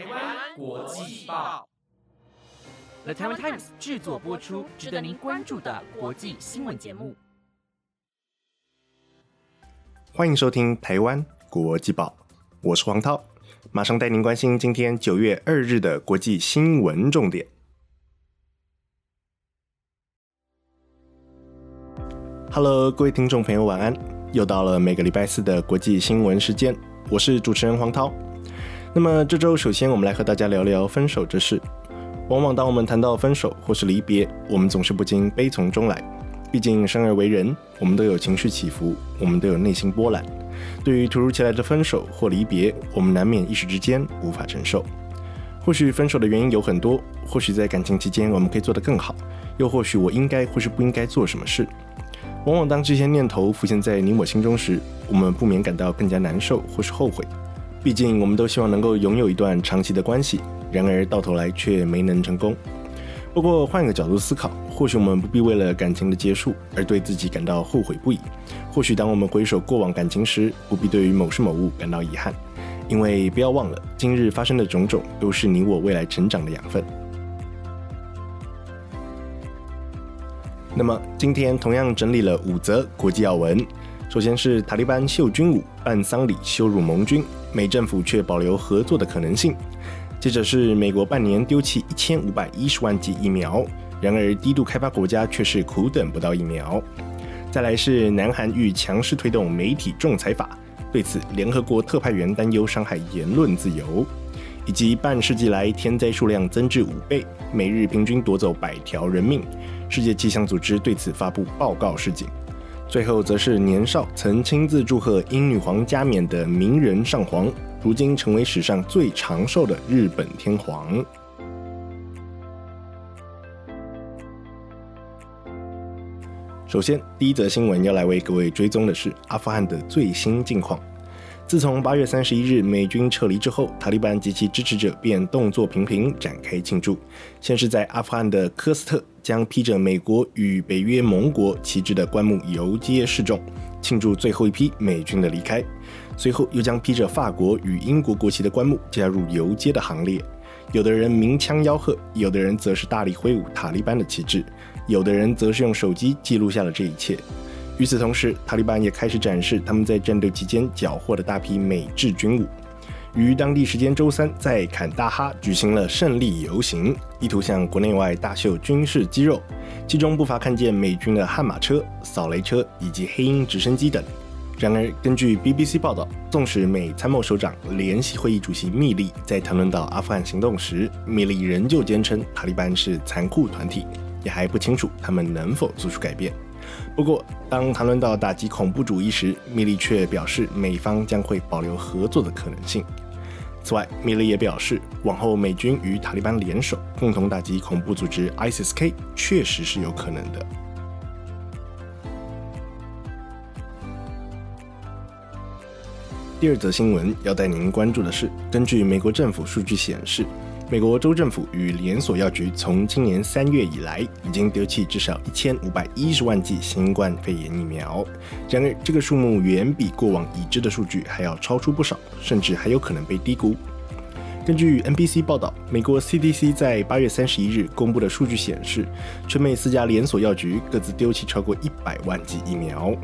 台湾国际报，The Taiwan Times 制作播出，值得您关注的国际新闻节目。欢迎收听台湾国际报，我是黄涛，马上带您关心今天九月二日的国际新闻重点。Hello，各位听众朋友，晚安！又到了每个礼拜四的国际新闻时间，我是主持人黄涛。那么这周，首先我们来和大家聊聊分手之事。往往当我们谈到分手或是离别，我们总是不禁悲从中来。毕竟生而为人，我们都有情绪起伏，我们都有内心波澜。对于突如其来的分手或离别，我们难免一时之间无法承受。或许分手的原因有很多，或许在感情期间我们可以做得更好，又或许我应该或是不应该做什么事。往往当这些念头浮现在你我心中时，我们不免感到更加难受或是后悔。毕竟，我们都希望能够拥有一段长期的关系，然而到头来却没能成功。不过，换个角度思考，或许我们不必为了感情的结束而对自己感到后悔不已。或许，当我们回首过往感情时，不必对于某事某物感到遗憾，因为不要忘了，今日发生的种种都是你我未来成长的养分。那么，今天同样整理了五则国际要闻。首先是塔利班秀军武办丧礼羞辱盟军，美政府却保留合作的可能性。接着是美国半年丢弃一千五百一十万剂疫苗，然而低度开发国家却是苦等不到疫苗。再来是南韩欲强势推动媒体仲裁法，对此联合国特派员担忧伤害言论自由，以及半世纪来天灾数量增至五倍，每日平均夺走百条人命，世界气象组织对此发布报告示警。最后则是年少曾亲自祝贺英女皇加冕的名人上皇，如今成为史上最长寿的日本天皇。首先，第一则新闻要来为各位追踪的是阿富汗的最新近况。自从八月三十一日美军撤离之后，塔利班及其支持者便动作频频展开庆祝。先是在阿富汗的科斯特，将披着美国与北约盟国旗帜的棺木游街示众，庆祝最后一批美军的离开。随后又将披着法国与英国国旗的棺木加入游街的行列。有的人鸣枪吆喝，有的人则是大力挥舞塔利班的旗帜，有的人则是用手机记录下了这一切。与此同时，塔利班也开始展示他们在战斗期间缴获的大批美制军武。于当地时间周三，在坎大哈举行了胜利游行，意图向国内外大秀军事肌肉。其中不乏看见美军的悍马车、扫雷车以及黑鹰直升机等。然而，根据 BBC 报道，纵使美参谋首长联席会议主席密利在谈论到阿富汗行动时，密利仍旧坚称塔利班是残酷团体，也还不清楚他们能否做出改变。不过，当谈论到打击恐怖主义时，米利却表示美方将会保留合作的可能性。此外，米利也表示，往后美军与塔利班联手，共同打击恐怖组织 ISIS-K 确实是有可能的。第二则新闻要带您关注的是，根据美国政府数据显示。美国州政府与连锁药局从今年三月以来，已经丢弃至少一千五百一十万剂新冠肺炎疫苗。然而，这个数目远比过往已知的数据还要超出不少，甚至还有可能被低估。根据 NBC 报道，美国 CDC 在八月三十一日公布的数据显示，全美四家连锁药局各自丢弃超过一百万剂疫苗。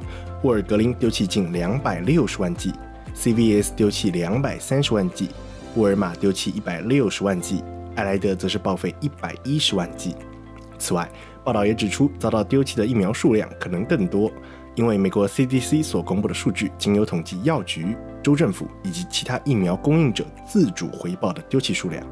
沃尔格林丢弃近两百六十万剂，CVS 丢弃两百三十万剂。沃尔玛丢弃一百六十万剂，艾莱德则是报废一百一十万剂。此外，报道也指出，遭到丢弃的疫苗数量可能更多，因为美国 CDC 所公布的数据仅有统计药局、州政府以及其他疫苗供应者自主回报的丢弃数量。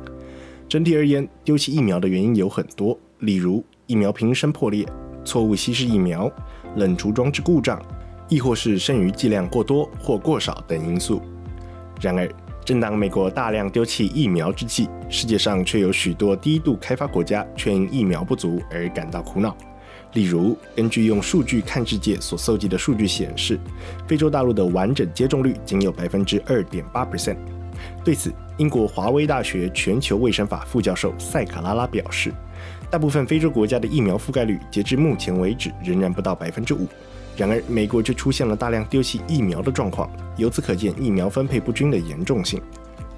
整体而言，丢弃疫苗的原因有很多，例如疫苗瓶身破裂、错误稀释疫苗、冷储装置故障，亦或是剩余剂量过多或过少等因素。然而，正当美国大量丢弃疫苗之际，世界上却有许多低度开发国家却因疫苗不足而感到苦恼。例如，根据用数据看世界所搜集的数据显示，非洲大陆的完整接种率仅有百分之二点八 percent。对此，英国华威大学全球卫生法副教授塞卡拉拉表示，大部分非洲国家的疫苗覆盖率截至目前为止仍然不到百分之五。然而，美国却出现了大量丢弃疫苗的状况，由此可见疫苗分配不均的严重性。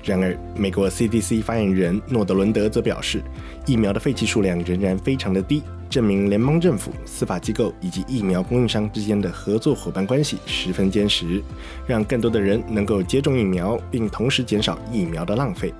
然而，美国 CDC 发言人诺德伦德则表示，疫苗的废弃数量仍然非常的低，证明联邦政府、司法机构以及疫苗供应商之间的合作伙伴关系十分坚实，让更多的人能够接种疫苗，并同时减少疫苗的浪费。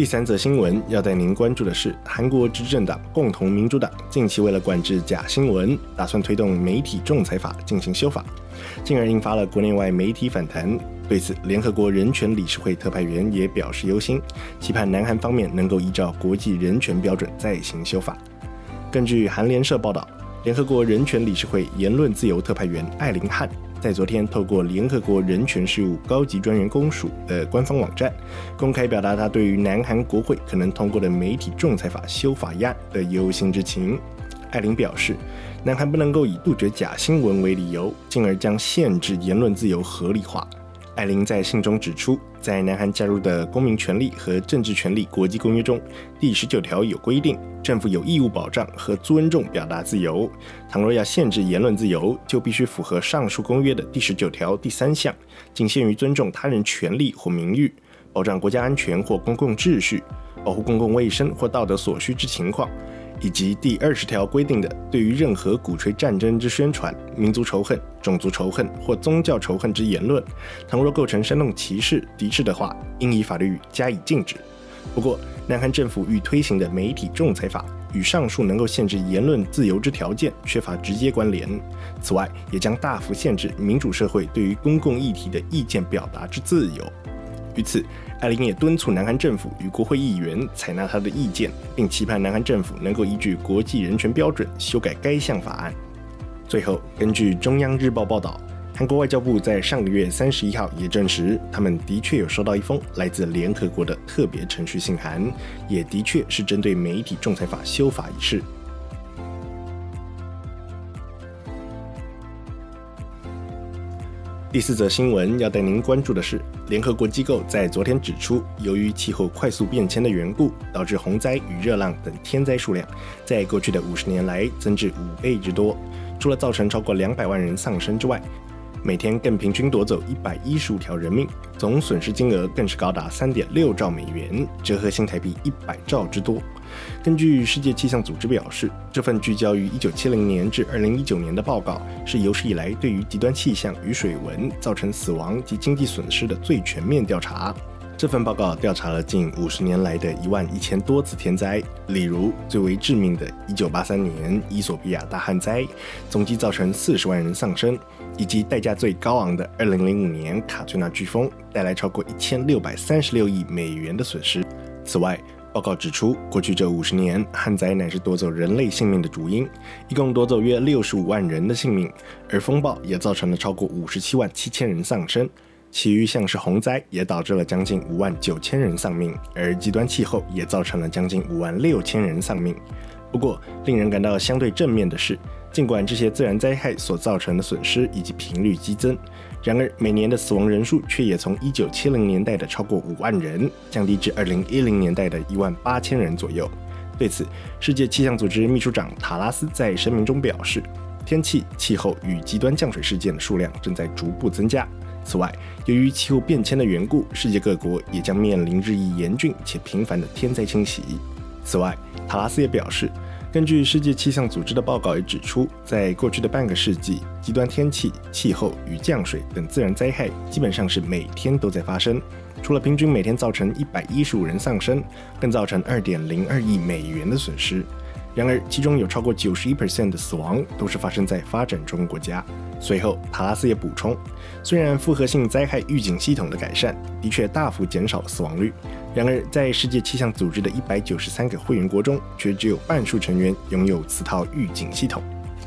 第三则新闻要带您关注的是，韩国执政党共同民主党近期为了管制假新闻，打算推动媒体仲裁法进行修法，进而引发了国内外媒体反弹。对此，联合国人权理事会特派员也表示忧心，期盼南韩方面能够依照国际人权标准再行修法。根据韩联社报道，联合国人权理事会言论自由特派员艾琳汉。在昨天，透过联合国人权事务高级专员公署的官方网站，公开表达他对于南韩国会可能通过的媒体仲裁法修法案的忧心之情。艾琳表示，南韩不能够以杜绝假新闻为理由，进而将限制言论自由合理化。艾琳在信中指出，在南韩加入的公民权利和政治权利国际公约中，第十九条有规定，政府有义务保障和尊重表达自由。倘若要限制言论自由，就必须符合上述公约的第十九条第三项，仅限于尊重他人权利或名誉，保障国家安全或公共秩序，保护公共卫生或道德所需之情况。以及第二十条规定的，对于任何鼓吹战争之宣传、民族仇恨、种族仇恨或宗教仇恨之言论，倘若构成煽动歧视、敌视的话，应以法律加以禁止。不过，南韩政府欲推行的媒体仲裁法与上述能够限制言论自由之条件缺乏直接关联。此外，也将大幅限制民主社会对于公共议题的意见表达之自由。于此。艾琳也敦促南韩政府与国会议员采纳他的意见，并期盼南韩政府能够依据国际人权标准修改该项法案。最后，根据中央日报报道，韩国外交部在上个月三十一号也证实，他们的确有收到一封来自联合国的特别程序信函，也的确是针对媒体仲裁法修法一事。第四则新闻要带您关注的是，联合国机构在昨天指出，由于气候快速变迁的缘故，导致洪灾与热浪等天灾数量在过去的五十年来增至五倍之多。除了造成超过两百万人丧生之外，每天更平均夺走一百一十五条人命，总损失金额更是高达三点六兆美元，折合新台币一百兆之多。根据世界气象组织表示，这份聚焦于1970年至2019年的报告是有史以来对于极端气象与水文造成死亡及经济损失的最全面调查。这份报告调查了近五十年来的一万一千多次天灾，例如最为致命的1983年伊索比亚大旱灾，总计造成四十万人丧生，以及代价最高昂的2005年卡翠娜飓风，带来超过一千六百三十六亿美元的损失。此外，报告指出，过去这五十年，旱灾乃是夺走人类性命的主因，一共夺走约六十五万人的性命，而风暴也造成了超过五十七万七千人丧生。其余像是洪灾也导致了将近五万九千人丧命，而极端气候也造成了将近五万六千人丧命。不过，令人感到相对正面的是，尽管这些自然灾害所造成的损失以及频率激增。然而，每年的死亡人数却也从1970年代的超过5万人，降低至2010年代的1万八千人左右。对此，世界气象组织秘书长塔拉斯在声明中表示，天气、气候与极端降水事件的数量正在逐步增加。此外，由于气候变迁的缘故，世界各国也将面临日益严峻且频繁的天灾侵袭。此外，塔拉斯也表示。根据世界气象组织的报告也指出，在过去的半个世纪，极端天气、气候与降水等自然灾害基本上是每天都在发生。除了平均每天造成一百一十五人丧生，更造成二点零二亿美元的损失。然而，其中有超过九十一 percent 的死亡都是发生在发展中国家。随后，塔拉斯也补充，虽然复合性灾害预警系统的改善的确大幅减少了死亡率。然而，在世界气象组织的一百九十三个会员国中，却只有半数成员拥有此套预警系统。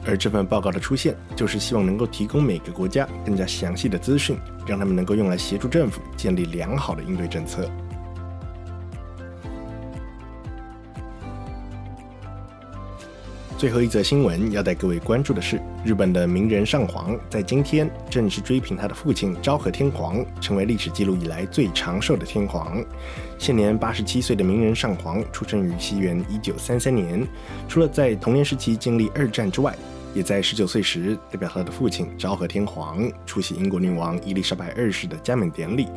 而这份报告的出现，就是希望能够提供每个国家更加详细的资讯，让他们能够用来协助政府建立良好的应对政策。最后一则新闻要带各位关注的是，日本的名人上皇在今天正式追平他的父亲昭和天皇，成为历史记录以来最长寿的天皇。现年八十七岁的名人上皇出生于西元一九三三年，除了在童年时期经历二战之外，也在十九岁时代表他的父亲昭和天皇出席英国女王伊丽莎白二世的加冕典礼。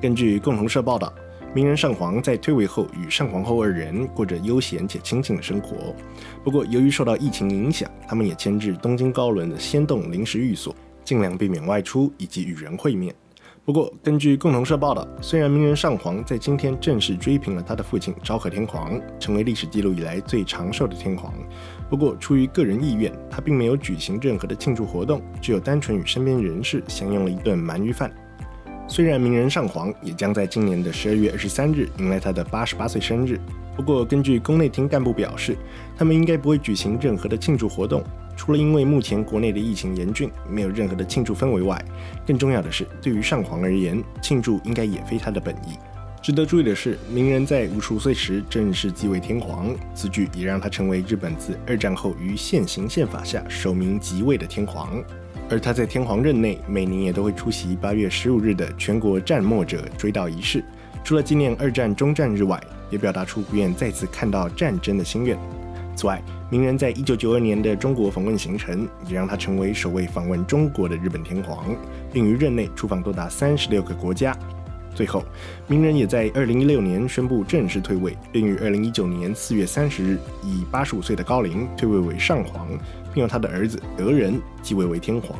根据共同社报道，名人上皇在退位后与上皇后二人过着悠闲且清静的生活。不过，由于受到疫情影响，他们也迁至东京高轮的仙洞临时寓所，尽量避免外出以及与人会面。不过，根据共同社报道，虽然名人上皇在今天正式追平了他的父亲昭和天皇，成为历史记录以来最长寿的天皇，不过出于个人意愿，他并没有举行任何的庆祝活动，只有单纯与身边人士享用了一顿鳗鱼饭。虽然名人上皇也将在今年的十二月二十三日迎来他的八十八岁生日，不过根据宫内厅干部表示，他们应该不会举行任何的庆祝活动。除了因为目前国内的疫情严峻，没有任何的庆祝氛围外，更重要的是，对于上皇而言，庆祝应该也非他的本意。值得注意的是，名人在五十五岁时正式继位天皇，此举也让他成为日本自二战后于现行宪法下首名即位的天皇。而他在天皇任内，每年也都会出席八月十五日的全国战没者追悼仪式，除了纪念二战终战日外，也表达出不愿再次看到战争的心愿。此外，名人在一九九二年的中国访问行程，也让他成为首位访问中国的日本天皇，并于任内出访多达三十六个国家。最后，名人也在二零一六年宣布正式退位，并于二零一九年四月三十日以八十五岁的高龄退位为上皇，并由他的儿子德仁继位为天皇。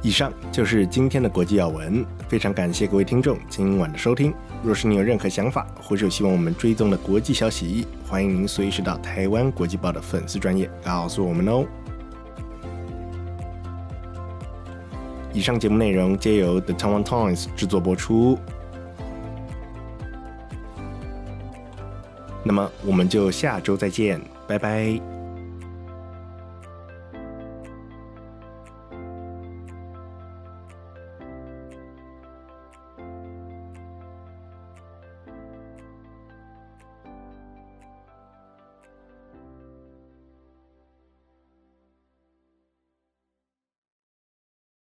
以上就是今天的国际要闻，非常感谢各位听众今晚的收听。若是你有任何想法，或是有希望我们追踪的国际消息，欢迎您随时到台湾国际报的粉丝专业告诉我们哦。以上节目内容皆由 The Town Tones 制作播出。那么我们就下周再见，拜拜。